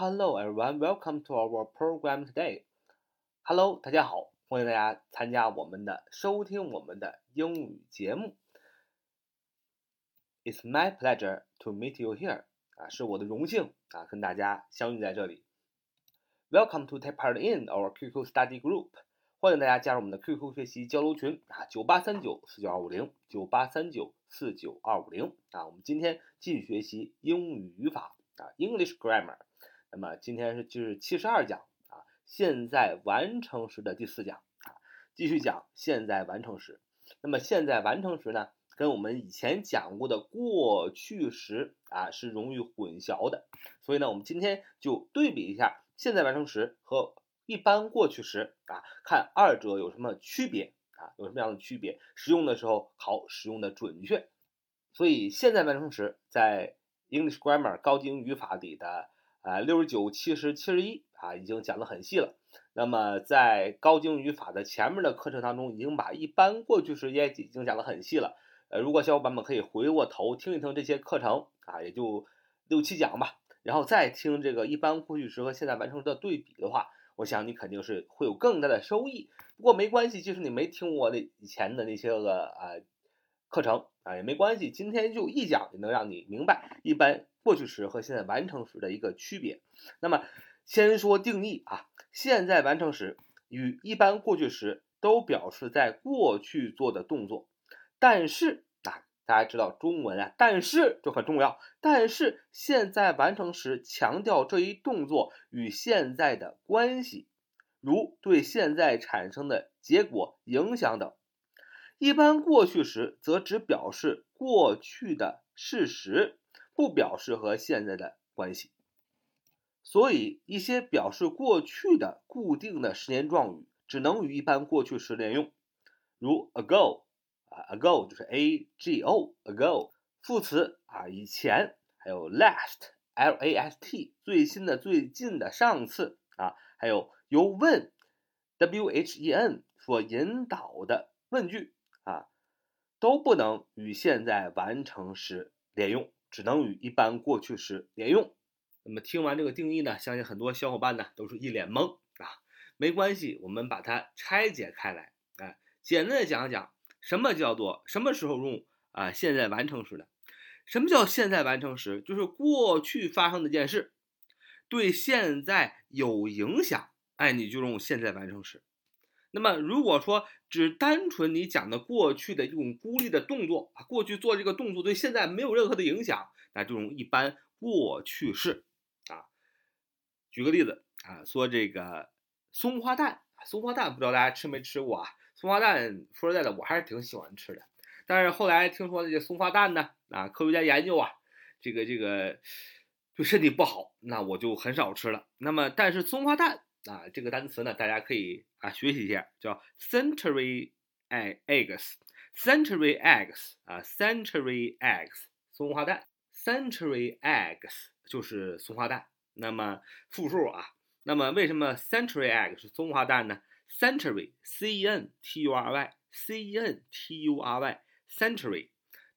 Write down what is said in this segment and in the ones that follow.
Hello everyone, welcome to our program today. Hello，大家好，欢迎大家参加我们的收听我们的英语节目。It's my pleasure to meet you here. 啊，是我的荣幸啊，跟大家相遇在这里。Welcome to take part in our QQ study group. 欢迎大家加入我们的 QQ 学习交流群啊，九八三九四九二五零，九八三九四九二五零啊。我们今天继续学习英语语法啊，English grammar。那么今天是就是七十二讲啊，现在完成时的第四讲啊，继续讲现在完成时。那么现在完成时呢，跟我们以前讲过的过去时啊是容易混淆的，所以呢，我们今天就对比一下现在完成时和一般过去时啊，看二者有什么区别啊，有什么样的区别，使用的时候好使用的准确。所以现在完成时在 English Grammar 高级英语法里的。啊，六十九、七十、七十一啊，已经讲得很细了。那么在高精语法的前面的课程当中，已经把一般过去时也已经讲得很细了。呃，如果小伙伴们可以回过头听一听这些课程啊，也就六七讲吧，然后再听这个一般过去时和现在完成时的对比的话，我想你肯定是会有更大的收益。不过没关系，即使你没听我那以前的那些个啊课程啊也没关系，今天就一讲就能让你明白一般。过去时和现在完成时的一个区别。那么，先说定义啊，现在完成时与一般过去时都表示在过去做的动作，但是啊，大家知道中文啊，但是就很重要。但是现在完成时强调这一动作与现在的关系，如对现在产生的结果影响等。一般过去时则只表示过去的事实。不表示和现在的关系，所以一些表示过去的固定的时间状语只能与一般过去时连用，如 ago 啊，ago 就是 a g o ago，副词啊以前，还有 last l a s t 最新的最近的上次啊，还有由 when w h e n 所引导的问句，都不能与现在完成时连用。只能与一般过去时连用。那么听完这个定义呢，相信很多小伙伴呢都是一脸懵啊。没关系，我们把它拆解开来，哎，简单的讲讲什么叫做什么时候用啊现在完成时的。什么叫现在完成时？就是过去发生的件事对现在有影响，哎，你就用现在完成时。那么，如果说只单纯你讲的过去的一种孤立的动作啊，过去做这个动作对现在没有任何的影响，那这种一般过去式啊。举个例子啊，说这个松花蛋，松花蛋不知道大家吃没吃过啊？松花蛋说实在的，我还是挺喜欢吃的。但是后来听说这个松花蛋呢，啊，科学家研究啊，这个这个对身体不好，那我就很少吃了。那么，但是松花蛋。啊，这个单词呢，大家可以啊学习一下，叫 century eggs，century eggs 啊，century eggs 松花蛋，century eggs 就是松花蛋。那么复数啊，那么为什么 century egg 是松花蛋呢？century c e n t u r y c e n t u r y century，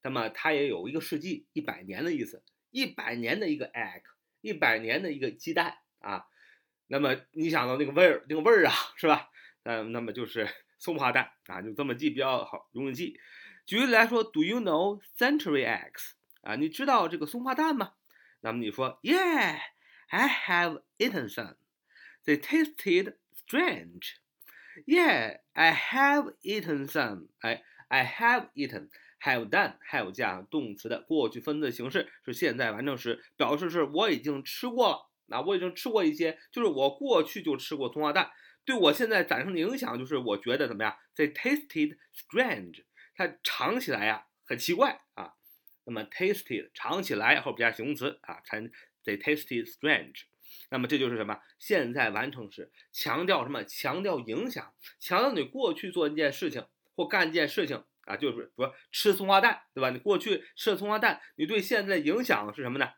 那么它也有一个世纪一百年的意思，一百年的一个 egg，一百年的一个鸡蛋啊。那么你想到那个味儿，那个味儿啊，是吧？嗯，那么就是松花蛋啊，就这么记比较好，容易记。举例来说，Do you know century eggs？啊，你知道这个松花蛋吗？那么你说，Yeah，I have eaten some. They tasted strange. Yeah，I have eaten some. 哎，I have eaten，have done，have 加动词的过去分词形式是现在完成时，表示是我已经吃过了。那我已经吃过一些，就是我过去就吃过松花蛋，对我现在产生的影响就是我觉得怎么样？They tasted strange，它尝起来呀很奇怪啊。那么 tasted 尝起来后边加形容词啊，成 They tasted strange。那么这就是什么？现在完成时，强调什么？强调影响，强调你过去做一件事情或干一件事情啊，就是说吃松花蛋，对吧？你过去吃了松花蛋，你对现在的影响是什么呢？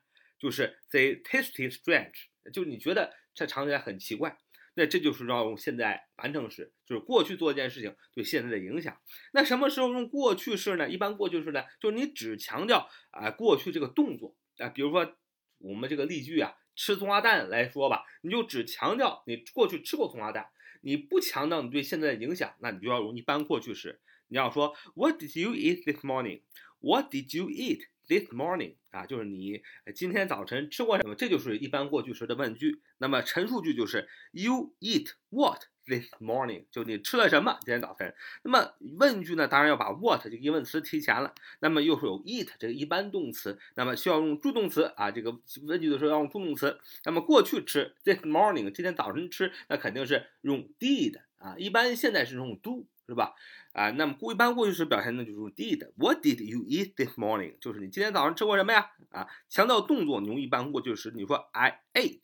就是 they tasted strange，就你觉得它尝起来很奇怪，那这就是要用现在完成时，就是过去做一件事情对现在的影响。那什么时候用过去式呢？一般过去式呢，就是你只强调啊过去这个动作啊，比如说我们这个例句啊吃松花蛋来说吧，你就只强调你过去吃过松花蛋，你不强调你对现在的影响，那你就要用一般过去时。你要说 What did you eat this morning? What did you eat this morning? 啊，就是你今天早晨吃过什么？这就是一般过去时的问句。那么陈述句就是 You eat what? This morning，就你吃了什么？今天早晨。那么问句呢，当然要把 what 这个疑问词提前了。那么又是有 eat 这个一般动词，那么需要用助动词啊。这个问句的时候要用助动词。那么过去吃 this morning，今天早晨吃，那肯定是用 did 啊。一般现在是用 do 是吧？啊，那么过一般过去时表现的就是 did。What did you eat this morning？就是你今天早上吃过什么呀？啊，强调动作，你用一般过去时，你说 I ate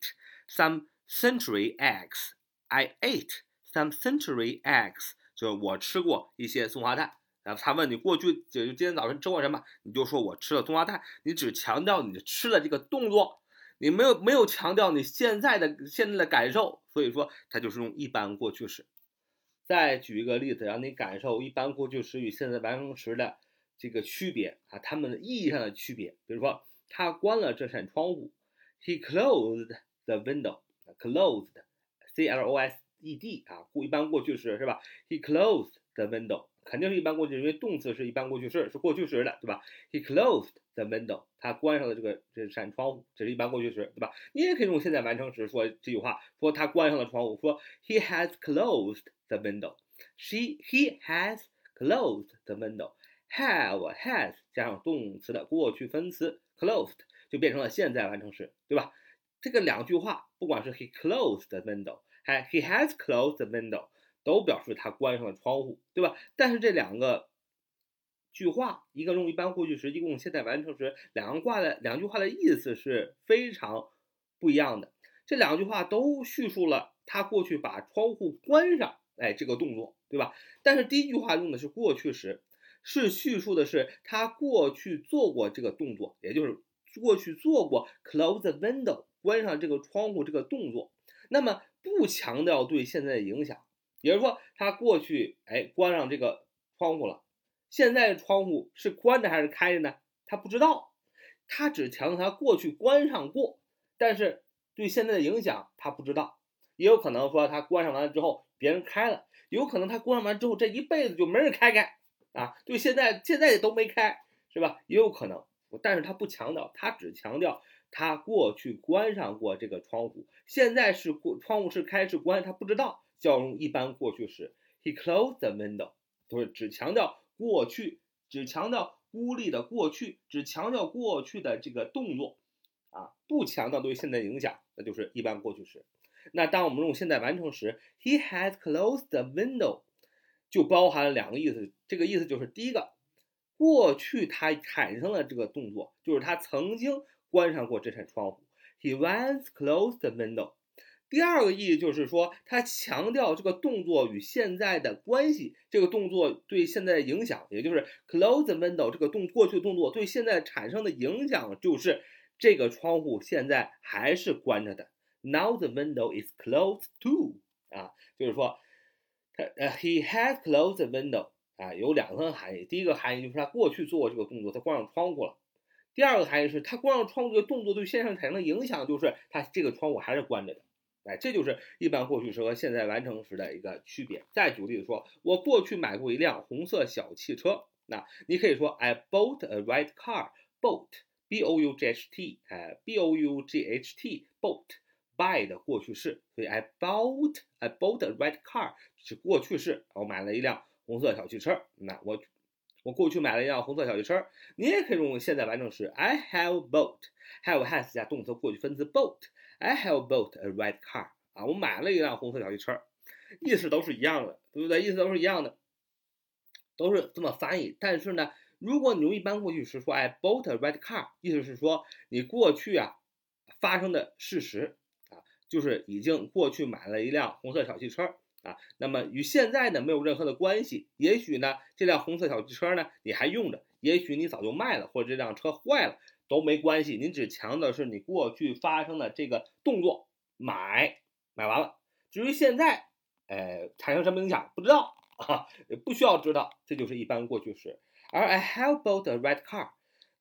some century eggs。I ate。Some century eggs，就是我吃过一些松花蛋。然后他问你过去就今天早晨吃过什么，你就说我吃了松花蛋。你只强调你吃的这个动作，你没有没有强调你现在的现在的感受。所以说它就是用一般过去时。再举一个例子，让你感受一般过去时与现在完成时的这个区别啊，它们的意义上的区别。比如说，他关了这扇窗户，He closed the window. Closed，C L O S。ed 啊，过一般过去时是吧？He closed the window，肯定是一般过去，因为动词是一般过去式，是过去时的，对吧？He closed the window，他关上了这个这扇窗户，这是一般过去时，对吧？你也可以用现在完成时说这句话，说他关上了窗户，说 He has closed the window。She he has closed the window。Have has 加上动词的过去分词 closed，就变成了现在完成时，对吧？这个两句话，不管是 He closed the window。还，He has closed the window，都表示他关上了窗户，对吧？但是这两个句话，一个用一般过去时，一个用现在完成时，两个话的两句话的意思是非常不一样的。这两句话都叙述了他过去把窗户关上，哎，这个动作，对吧？但是第一句话用的是过去时，是叙述的是他过去做过这个动作，也就是过去做过 close the window，关上这个窗户这个动作。那么不强调对现在的影响，也就是说，他过去哎关上这个窗户了，现在窗户是关着还是开着呢？他不知道，他只强调他过去关上过，但是对现在的影响他不知道。也有可能说他关上完了之后别人开了，有可能他关上完之后这一辈子就没人开开啊，对现在现在也都没开是吧？也有可能，但是他不强调，他只强调。他过去关上过这个窗户，现在是过窗户是开是关，他不知道，叫用一般过去时。He closed the window，不是只强调过去，只强调孤立的过去，只强调过去的这个动作，啊，不强调对现在影响，那就是一般过去时。那当我们用现在完成时，He has closed the window，就包含了两个意思，这个意思就是第一个，过去他产生了这个动作，就是他曾经。关上过这扇窗户，He once closed the window。第二个意义就是说，他强调这个动作与现在的关系，这个动作对现在的影响，也就是 close the window 这个动过去的动作对现在产生的影响，就是这个窗户现在还是关着的。Now the window is closed too。啊，就是说，他呃，He has closed the window。啊，有两层含义。第一个含义就是他过去做这个动作，他关上窗户了。第二个含义是，他关上窗户的动作对现象产生的影响，就是他这个窗户还是关着的。哎，这就是一般过去时和现在完成时的一个区别。再举例子说，我过去买过一辆红色小汽车。那你可以说，I bought a red car. Bought, B-O-U-G-H-T，哎，B-O-U-G-H-T, bought, buy 的过去式。所以，I bought, I bought a red car 是过去式，我买了一辆红色小汽车。那我。我过去买了一辆红色小汽车，你也可以用现在完成时，I have bought，have has 加动词过去分词 bought，I have bought a red car 啊，我买了一辆红色小汽车，意思都是一样的，对不对？意思都是一样的，都是这么翻译。但是呢，如果你用一般过去时说，I bought a red car，意思是说你过去啊发生的事实，就是已经过去买了一辆红色小汽车。啊，那么与现在呢没有任何的关系。也许呢这辆红色小汽车呢你还用着，也许你早就卖了，或者这辆车坏了都没关系。您只强调是你过去发生的这个动作，买买完了。至于现在，呃，产生什么影响不知道啊，不需要知道，这就是一般过去时。而 I have bought a red car，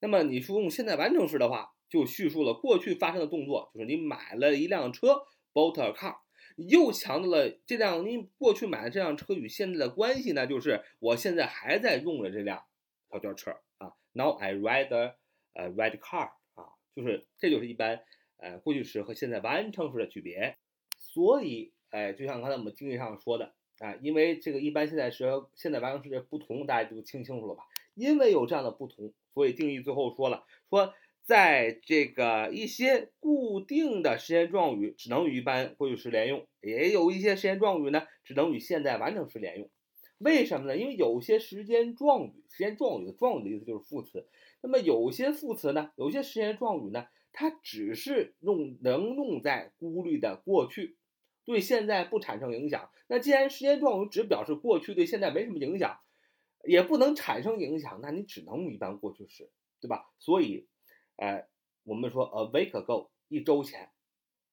那么你说用现在完成时的话，就叙述了过去发生的动作，就是你买了一辆车，bought a car。又强调了这辆你过去买的这辆车与现在的关系呢，就是我现在还在用着这辆小轿车啊。Now I ride a 呃 ride car 啊，就是这就是一般呃过去时和现在完成时的区别。所以哎，就像刚才我们定义上说的啊，因为这个一般现在时和现在完成时的不同，大家就听清楚了吧？因为有这样的不同，所以定义最后说了说。在这个一些固定的时间状语只能与一般过去时连用，也有一些时间状语呢只能与现在完成时连用。为什么呢？因为有些时间状语，时间状语的状语的意思就是副词。那么有些副词呢，有些时间状语呢，它只是用能用在孤立的过去，对现在不产生影响。那既然时间状语只表示过去，对现在没什么影响，也不能产生影响，那你只能用一般过去时，对吧？所以。哎，我们说 a week ago 一周前，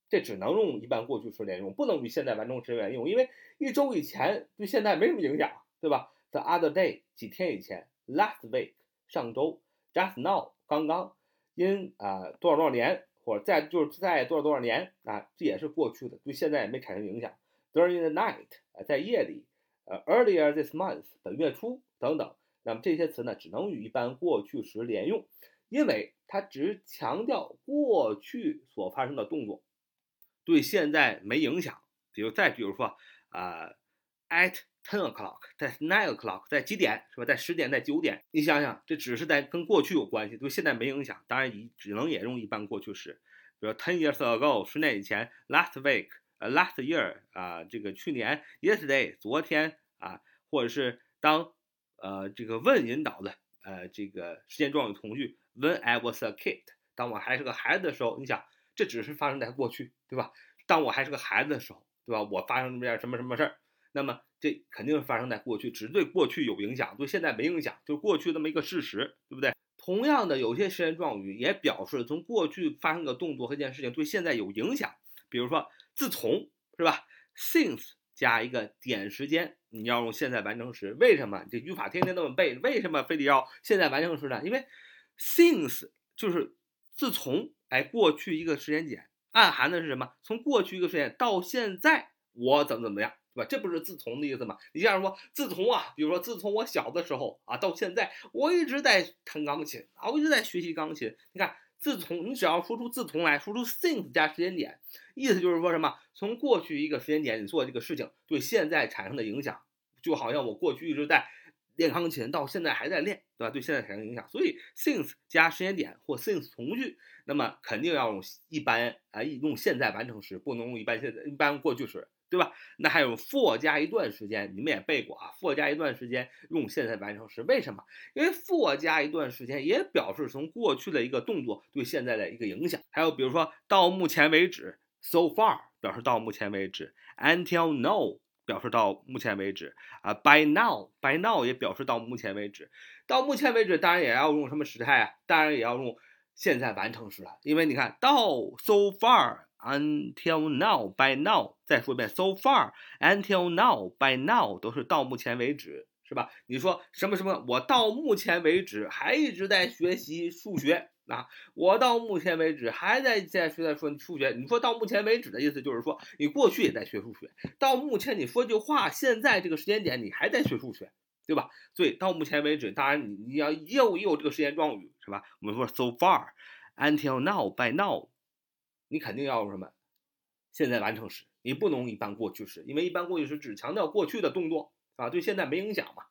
这只能用一般过去时连用，不能与现在完成时连用，因为一周以前对现在没什么影响，对吧？The other day 几天以前，last week 上周，just now 刚刚，in 啊多少多少年，或者在就是在多少多少年啊，这也是过去的，对现在也没产生影响。During the night 啊，在夜里，呃，earlier this month 本月初等等，那么这些词呢，只能与一般过去时连用。因为它只强调过去所发生的动作，对现在没影响。比如再比如说，啊，at ten o'clock，在 nine o'clock，在几点是吧？在十点，在九点。你想想，这只是在跟过去有关系，对现在没影响。当然，你只能也用一般过去时。比如 ten years ago，十年以前；last week，呃，last year，啊，这个去年；yesterday，昨天啊，或者是当呃这个问引导的呃这个时间状语从句。When I was a kid，当我还是个孩子的时候，你想，这只是发生在过去，对吧？当我还是个孩子的时候，对吧？我发生这么件什么什么事儿，那么这肯定是发生在过去，只对过去有影响，对现在没影响，就是过去那么一个事实，对不对？同样的，有些时间状语也表示从过去发生的动作和一件事情对现在有影响，比如说自从，是吧？Since 加一个点时间，你要用现在完成时，为什么？这语法天天那么背，为什么非得要现在完成时呢？因为 Since 就是自从，哎，过去一个时间点，暗含的是什么？从过去一个时间到现在，我怎么怎么样，对吧？这不是自从的意思吗？你像说自从啊，比如说自从我小的时候啊，到现在，我一直在弹钢琴啊，我一直在学习钢琴。你看，自从你只要说出自从来说出 since 加时间点，意思就是说什么？从过去一个时间点你做这个事情对现在产生的影响，就好像我过去一直在。练钢琴到现在还在练，对吧？对现在产生影响，所以 since 加时间点或 since 从句，那么肯定要用一般啊，用现在完成时，不能用一般现在一般过去时，对吧？那还有 for 加一段时间，你们也背过啊，for 加一段时间用现在完成时，为什么？因为 for 加一段时间也表示从过去的一个动作对现在的一个影响。还有比如说到目前为止，so far 表示到目前为止，until now。表示到目前为止啊，by now，by now 也表示到目前为止。到目前为止，当然也要用什么时态啊？当然也要用现在完成时了。因为你看到 so far，until now，by now，再说一遍 so far，until now，by now 都是到目前为止，是吧？你说什么什么？我到目前为止还一直在学习数学。啊，我到目前为止还在在学在说数学。你说到目前为止的意思就是说，你过去也在学数学。到目前你说句话，现在这个时间点你还在学数学，对吧？所以到目前为止，当然你你要又有这个时间状语是吧？我们说 so far，until now，by now，你肯定要用什么？现在完成时，你不能一般过去时，因为一般过去时只强调过去的动作啊，对现在没影响嘛。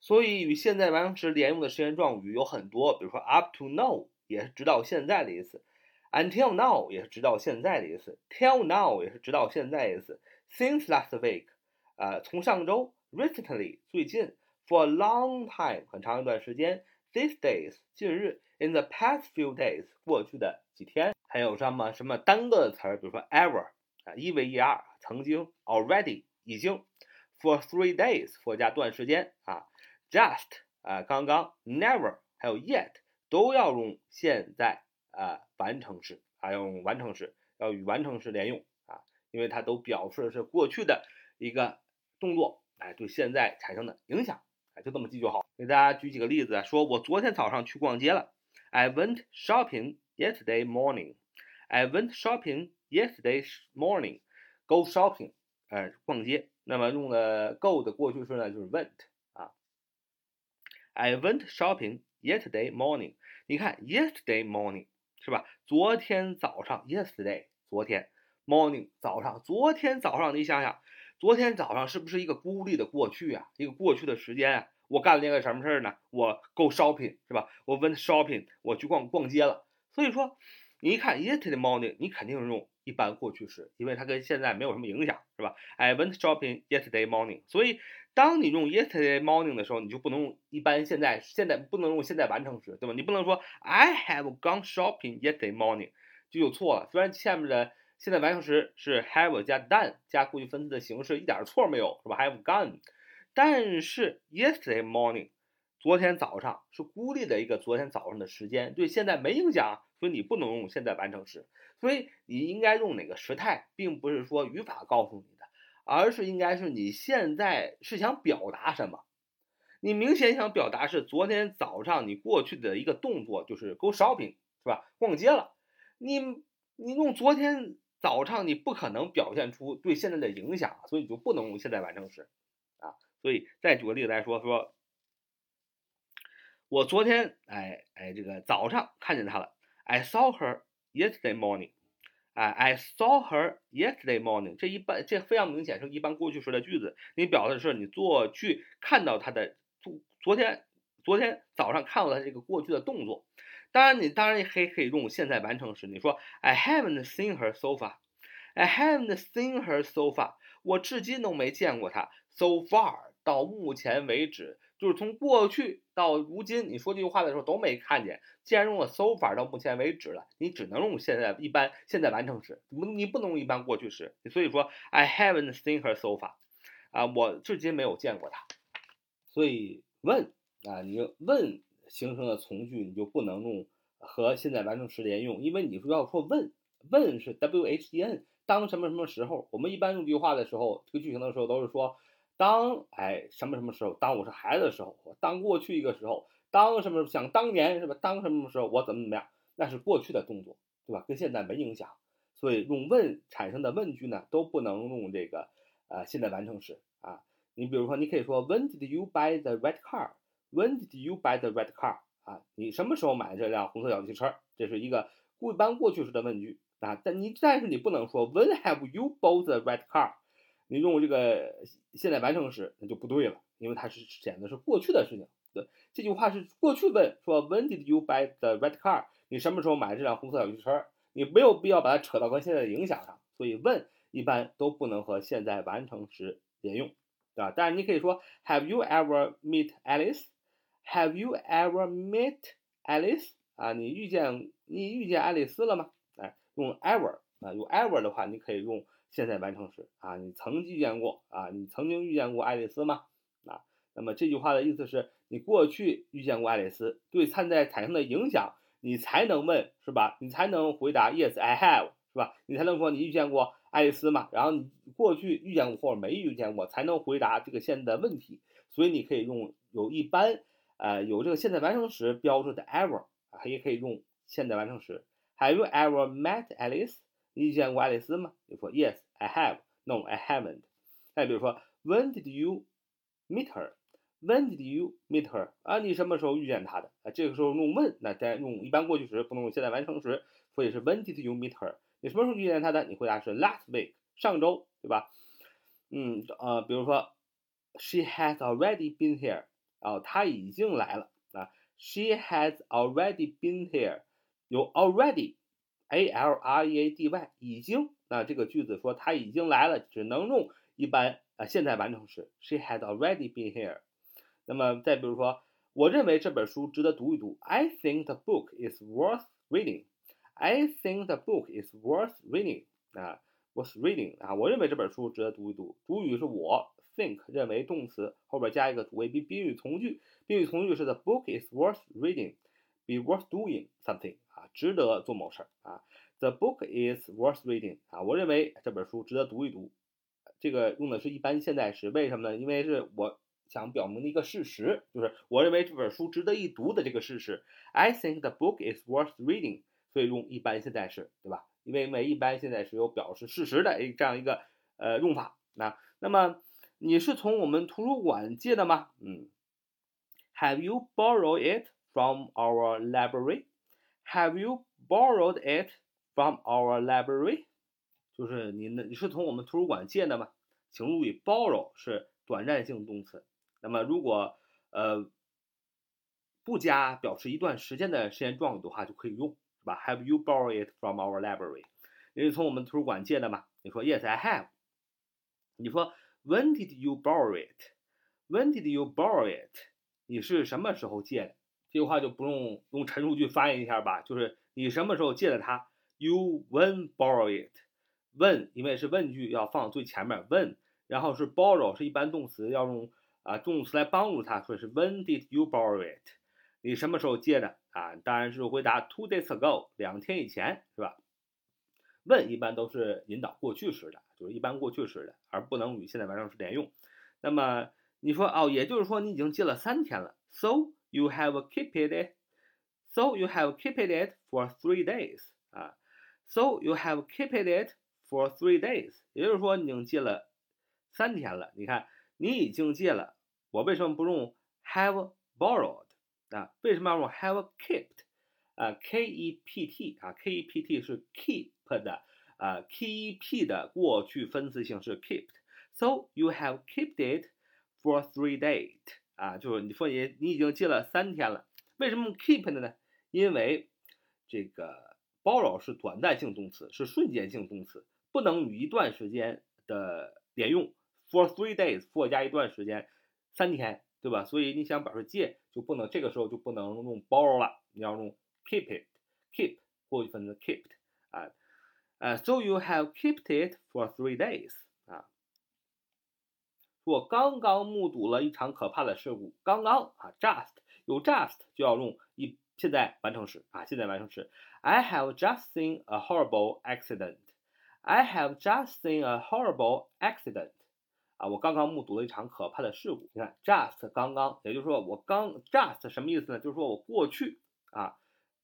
所以与现在完成时连用的时间状语有很多，比如说 up to now。也是直到现在的意思，until now 也是直到现在的意思，till now 也是直到现在的意思，since last week 啊，从上周，recently 最近，for a long time 很长一段时间，these days 近日，in the past few days 过去的几天，还有什么什么单个的词儿，比如说 ever 啊，ever 曾经，already 已经，for three days for 加段时间啊，just 啊刚刚，never 还有 yet。都要用现在啊完成时啊，用完成时，要与完成时连用啊，因为它都表示的是过去的一个动作，哎，对现在产生的影响，哎，就这么记就好。给大家举几个例子，说我昨天早上去逛街了，I went shopping yesterday morning. I went shopping yesterday morning. Go shopping，呃，逛街。那么用的 go 的过去式呢，就是 went 啊。I went shopping yesterday morning。你看 yesterday morning 是吧？昨天早上 yesterday 昨天 morning 早上昨天早上，你想想，昨天早上是不是一个孤立的过去啊？一个过去的时间啊？我干了那个什么事儿呢？我 go shopping 是吧？我 went shopping，我去逛逛街了。所以说，你一看 yesterday morning，你肯定是用。一般过去时，因为它跟现在没有什么影响，是吧？I went shopping yesterday morning。所以，当你用 yesterday morning 的时候，你就不能用一般现在，现在不能用现在完成时，对吧？你不能说 I have gone shopping yesterday morning，就有错了。虽然下面的现在完成时是 have 加 done 加过去分词的形式，一点错没有，是吧？Have gone，但是 yesterday morning，昨天早上是孤立的一个昨天早上的时间，对现在没影响，所以你不能用现在完成时。所以你应该用哪个时态，并不是说语法告诉你，而是应该是你现在是想表达什么。你明显想表达是昨天早上你过去的一个动作，就是 go shopping，是吧？逛街了。你你用昨天早上，你不可能表现出对现在的影响，所以你就不能用现在完成时啊。所以再举个例子来说，说我昨天哎哎这个早上看见他了，I saw her。Yesterday morning，哎，I saw her yesterday morning。这一般这非常明显是一般过去时的句子，你表的是你做去看到他的昨昨天昨天早上看到他这个过去的动作。当然你当然也可以可以用现在完成时，你说 I haven't seen her so far。I haven't seen her so far。我至今都没见过她。So far 到目前为止。就是从过去到如今，你说这句话的时候都没看见。既然用了 so far 到目前为止了，你只能用现在一般现在完成时，你不能用一般过去时。所以说 I haven't seen her so far，啊，我至今没有见过她。所以问啊，你问形成的从句你就不能用和现在完成时连用，因为你说要说问，问是 W H E N，当什么什么时候？我们一般用这句话的时候，这个句型的时候都是说。当哎什么什么时候？当我是孩子的时候，当过去一个时候，当什么想当年是吧？当什么时候我怎么怎么样？那是过去的动作，对吧？跟现在没影响。所以用问产生的问句呢，都不能用这个呃现在完成时啊。你比如说，你可以说 When did you buy the red car？When did you buy the red car？啊，你什么时候买的这辆红色小汽车？这是一个一般过去时的问句啊。但你但是你不能说 When have you bought the red car？你用这个现在完成时，那就不对了，因为它是显的是过去的事情。对，这句话是过去问说 When did you buy the red car？你什么时候买这辆红色小汽车？你没有必要把它扯到跟现在的影响上，所以问一般都不能和现在完成时连用，对吧？但是你可以说 Have you ever met Alice？Have you ever met Alice？啊，你遇见你遇见爱丽丝了吗？哎，用 ever 啊，用 ever 的话，你可以用。现在完成时啊，你曾遇见过啊？你曾经遇见过爱丽丝吗？啊，那么这句话的意思是你过去遇见过爱丽丝，对现在产生的影响，你才能问是吧？你才能回答 Yes, I have 是吧？你才能说你遇见过爱丽丝嘛？然后你过去遇见过或者没遇见过，才能回答这个现在的问题。所以你可以用有一般呃有这个现在完成时标志的 ever 啊，也可以用现在完成时。Have you ever met Alice？你遇见过爱丽丝吗？你说 Yes, I have. No, I haven't. 再比如说，When did you meet her? When did you meet her? 啊，你什么时候遇见她的？啊，这个时候用问，那在用一般过去时，不能用现在完成时，所以是 When did you meet her? 你什么时候遇见她的？你回答是 Last week，上周，对吧？嗯，呃，比如说，She has already been here. 啊，她已经来了啊。She has already been here. 有 already。a l r e a d y 已经，那这个句子说他已经来了，只能用一般啊现在完成时。She had already been here。那么再比如说，我认为这本书值得读一读。I think the book is worth reading。I think the book is worth reading。啊，worth reading 啊，我认为这本书值得读一读。主语是我，think 认为动词后边加一个主谓宾宾语从句，宾语从句是 the book is worth reading，be worth doing something。啊，值得做某事儿啊。The book is worth reading 啊，我认为这本书值得读一读。这个用的是一般现在时，为什么呢？因为是我想表明的一个事实，就是我认为这本书值得一读的这个事实。I think the book is worth reading。所以用一般现在时，对吧？因为每一般现在时有表示事实的这样一个呃用法。那那么你是从我们图书馆借的吗？嗯，Have you borrowed it from our library? Have you borrowed it from our library? 就是你呢，你是从我们图书馆借的吗？请注意，borrow 是短暂性动词。那么如果呃不加表示一段时间的时间状语的话，就可以用，是吧？Have you borrowed it from our library？你是从我们图书馆借的吗？你说 Yes, I have。你说 When did you borrow it? When did you borrow it? 你是什么时候借的？这句话就不用用陈述句翻译一下吧，就是你什么时候借的它？You when borrow it? When 因为是问句要放最前面，when，然后是 borrow 是一般动词要用啊动词来帮助它，所以是 When did you borrow it? 你什么时候借的啊？当然是回答 two days ago，两天以前，是吧？问一般都是引导过去时的，就是一般过去时的，而不能与现在完成时连用。那么你说哦，也就是说你已经借了三天了，so you have kept it，so you have kept it for three days 啊，so you have kept it for three days，也就是说你已经借了三天了。你看，你已经借了，我为什么不用 have borrowed？啊，为什么要用 have kept？啊，k e p t 啊，k e p t 是 keep 的啊，K E P 的过去分词形式 kept。So you have kept it for three days 啊，就是你说你你已经借了三天了。为什么 keep 的呢？因为这个 borrow 是短暂性动词，是瞬间性动词，不能与一段时间的连用。For three days，for 加一段时间，三天。对吧？所以你想表示借，就不能这个时候就不能用 borrow 了，你要用 keep it，keep 过去分词 kept 啊，呃，so you have kept it for three days 啊。我刚刚目睹了一场可怕的事故，刚刚啊，just 有 just 就要用一现在完成时啊，现在完成时。I have just seen a horrible accident. I have just seen a horrible accident. 啊，我刚刚目睹了一场可怕的事故。你看，just 刚刚，也就是说我刚 just 什么意思呢？就是说我过去啊，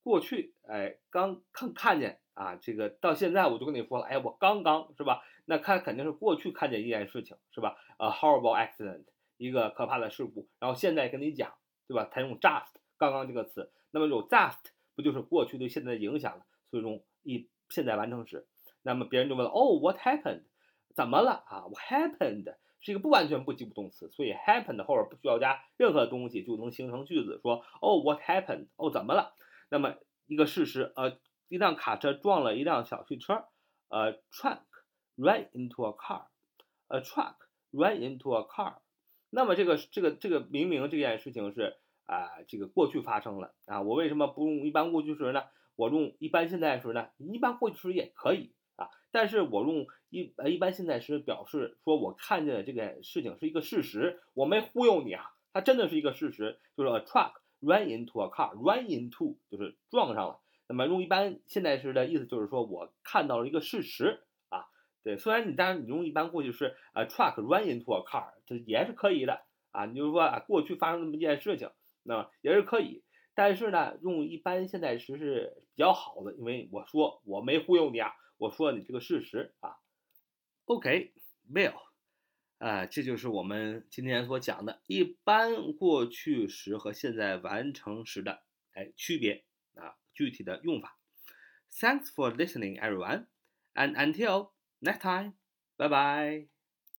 过去哎刚看看见啊，这个到现在我就跟你说了，哎，我刚刚是吧？那看肯定是过去看见一件事情是吧？？A，horrible accident，一个可怕的事故。然后现在跟你讲，对吧？他用 just 刚刚这个词，那么有 just 不就是过去对现在的影响了？所以用一现在完成时。那么别人就问了，哦，what happened？怎么了啊？What happened？是一个不完全不及物动词，所以 happened 后边不需要加任何东西就能形成句子。说哦，what happened？哦，怎么了？那么一个事实，呃，一辆卡车撞了一辆小汽车。呃，truck ran into a car。a truck ran into a car。那么这个这个这个明明这件事情是啊，这个过去发生了啊，我为什么不用一般过去时呢？我用一般现在时呢？一般过去时也可以啊。但是我用一呃一般现在时表示说我看见的这个事情是一个事实，我没忽悠你啊，它真的是一个事实，就是 a truck ran into a car，run into 就是撞上了。那么用一般现在时的意思就是说我看到了一个事实啊，对，虽然你当然你用一般过去式啊 truck run into a car，这也是可以的啊，你就是说啊过去发生这么一件事情，那也是可以。但是呢，用一般现在时是比较好的，因为我说我没忽悠你啊。我说你这个事实啊，OK，Will，啊，这就是我们今天所讲的一般过去时和现在完成时的哎区别啊，具体的用法。Thanks for listening, everyone, and until next time, bye bye.